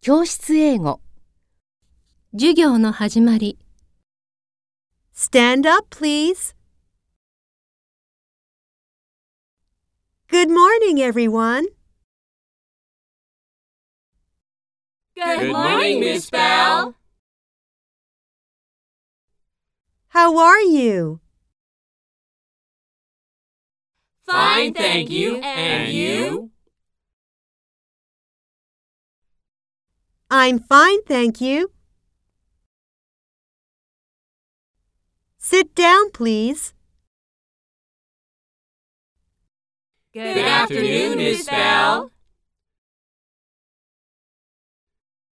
教室英語授業の始まり Stand up, please. Good morning, everyone. Good morning, Miss Bell. How are you? Fine, thank you. And you? I'm fine, thank you. Sit down, please. Good afternoon, Miss Bell.